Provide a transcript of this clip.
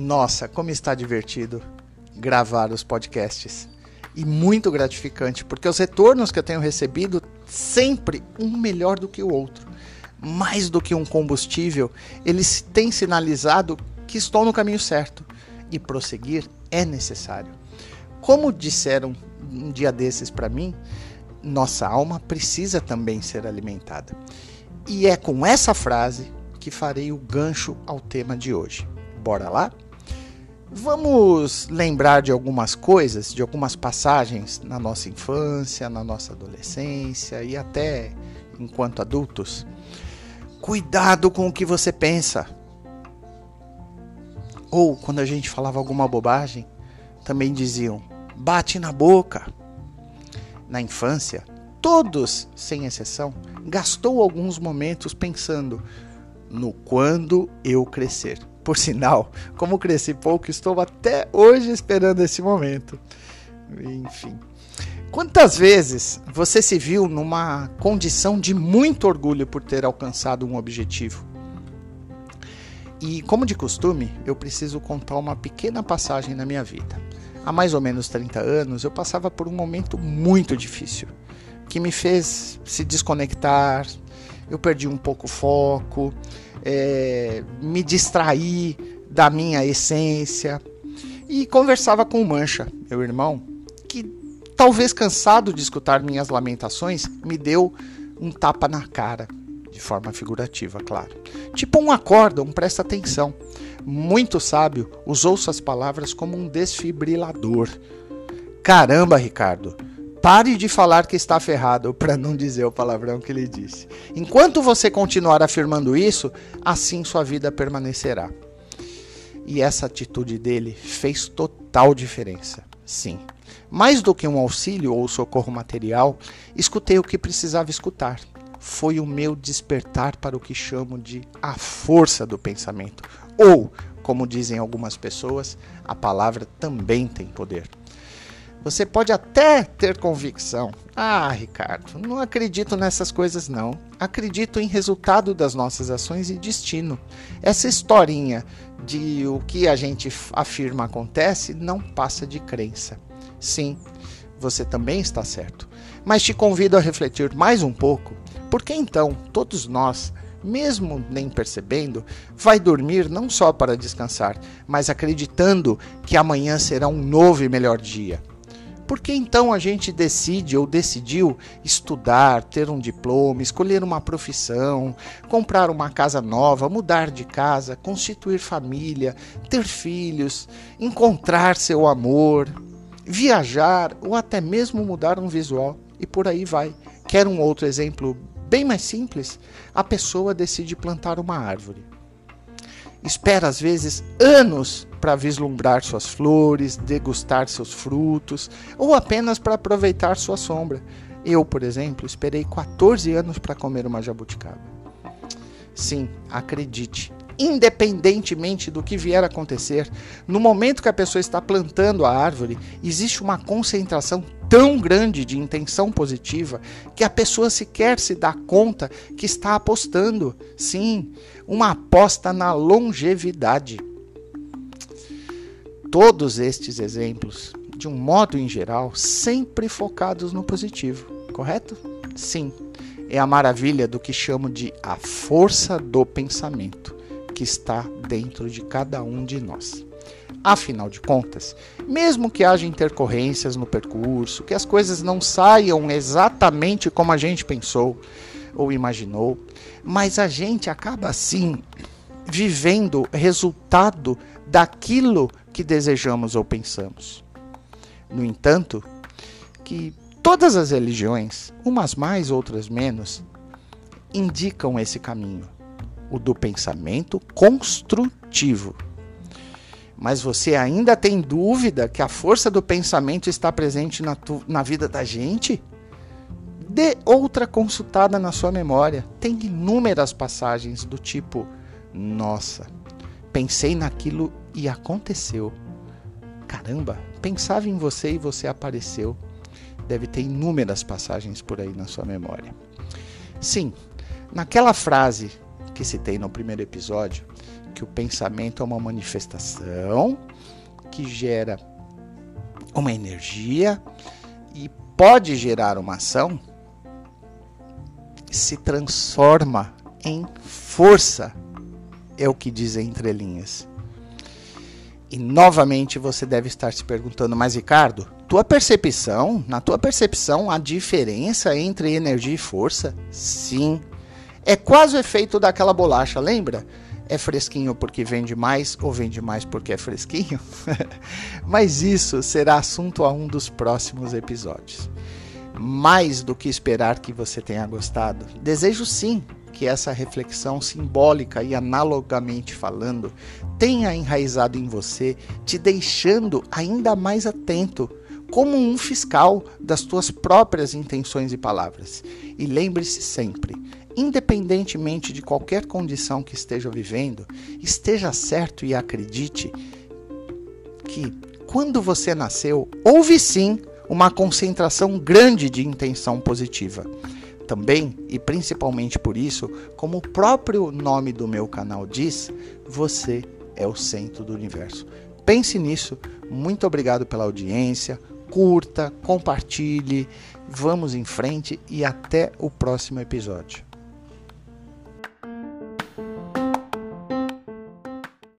Nossa, como está divertido gravar os podcasts. E muito gratificante, porque os retornos que eu tenho recebido, sempre um melhor do que o outro. Mais do que um combustível, eles têm sinalizado que estou no caminho certo. E prosseguir é necessário. Como disseram um dia desses para mim, nossa alma precisa também ser alimentada. E é com essa frase que farei o gancho ao tema de hoje. Bora lá? Vamos lembrar de algumas coisas, de algumas passagens na nossa infância, na nossa adolescência e até enquanto adultos. Cuidado com o que você pensa. Ou quando a gente falava alguma bobagem, também diziam: bate na boca. Na infância, todos, sem exceção, gastou alguns momentos pensando no quando eu crescer. Por sinal, como cresci pouco, estou até hoje esperando esse momento. Enfim. Quantas vezes você se viu numa condição de muito orgulho por ter alcançado um objetivo? E, como de costume, eu preciso contar uma pequena passagem na minha vida. Há mais ou menos 30 anos, eu passava por um momento muito difícil, que me fez se desconectar, eu perdi um pouco o foco, é, me distrair da minha essência. E conversava com o Mancha, meu irmão, que talvez cansado de escutar minhas lamentações, me deu um tapa na cara, de forma figurativa, claro. Tipo um acorda, um presta atenção. Muito sábio, usou suas palavras como um desfibrilador. Caramba, Ricardo, Pare de falar que está ferrado, para não dizer o palavrão que ele disse. Enquanto você continuar afirmando isso, assim sua vida permanecerá. E essa atitude dele fez total diferença. Sim. Mais do que um auxílio ou socorro material, escutei o que precisava escutar. Foi o meu despertar para o que chamo de a força do pensamento. Ou, como dizem algumas pessoas, a palavra também tem poder. Você pode até ter convicção. Ah, Ricardo, não acredito nessas coisas não. Acredito em resultado das nossas ações e destino. Essa historinha de o que a gente afirma acontece não passa de crença. Sim, você também está certo. Mas te convido a refletir mais um pouco, porque então todos nós mesmo nem percebendo, vai dormir não só para descansar, mas acreditando que amanhã será um novo e melhor dia. Por que então a gente decide ou decidiu estudar, ter um diploma, escolher uma profissão, comprar uma casa nova, mudar de casa, constituir família, ter filhos, encontrar seu amor, viajar ou até mesmo mudar um visual e por aí vai? Quer um outro exemplo bem mais simples? A pessoa decide plantar uma árvore espera às vezes anos para vislumbrar suas flores, degustar seus frutos ou apenas para aproveitar sua sombra. Eu, por exemplo, esperei 14 anos para comer uma jabuticaba. Sim, acredite, independentemente do que vier a acontecer, no momento que a pessoa está plantando a árvore, existe uma concentração tão grande de intenção positiva que a pessoa sequer se dá conta que está apostando. Sim, uma aposta na longevidade. Todos estes exemplos, de um modo em geral, sempre focados no positivo, correto? Sim, é a maravilha do que chamo de a força do pensamento que está dentro de cada um de nós. Afinal de contas, mesmo que haja intercorrências no percurso, que as coisas não saiam exatamente como a gente pensou ou imaginou, mas a gente acaba assim vivendo resultado daquilo que desejamos ou pensamos. No entanto, que todas as religiões, umas mais, outras menos, indicam esse caminho o do pensamento construtivo. Mas você ainda tem dúvida que a força do pensamento está presente na, tu, na vida da gente? Dê outra consultada na sua memória. Tem inúmeras passagens do tipo: Nossa, pensei naquilo e aconteceu. Caramba, pensava em você e você apareceu. Deve ter inúmeras passagens por aí na sua memória. Sim, naquela frase que citei no primeiro episódio, que o pensamento é uma manifestação que gera uma energia e pode gerar uma ação, se transforma em força, é o que diz entre linhas. E novamente você deve estar se perguntando, mas Ricardo, tua percepção, na tua percepção, a diferença entre energia e força? Sim. É quase o efeito daquela bolacha, lembra? É fresquinho porque vende mais ou vende mais porque é fresquinho? Mas isso será assunto a um dos próximos episódios. Mais do que esperar que você tenha gostado, desejo sim que essa reflexão simbólica e analogamente falando tenha enraizado em você, te deixando ainda mais atento como um fiscal das tuas próprias intenções e palavras. E lembre-se sempre, independentemente de qualquer condição que esteja vivendo, esteja certo e acredite que quando você nasceu, houve sim uma concentração grande de intenção positiva. Também e principalmente por isso, como o próprio nome do meu canal diz, você é o centro do universo. Pense nisso. Muito obrigado pela audiência curta, compartilhe, vamos em frente e até o próximo episódio.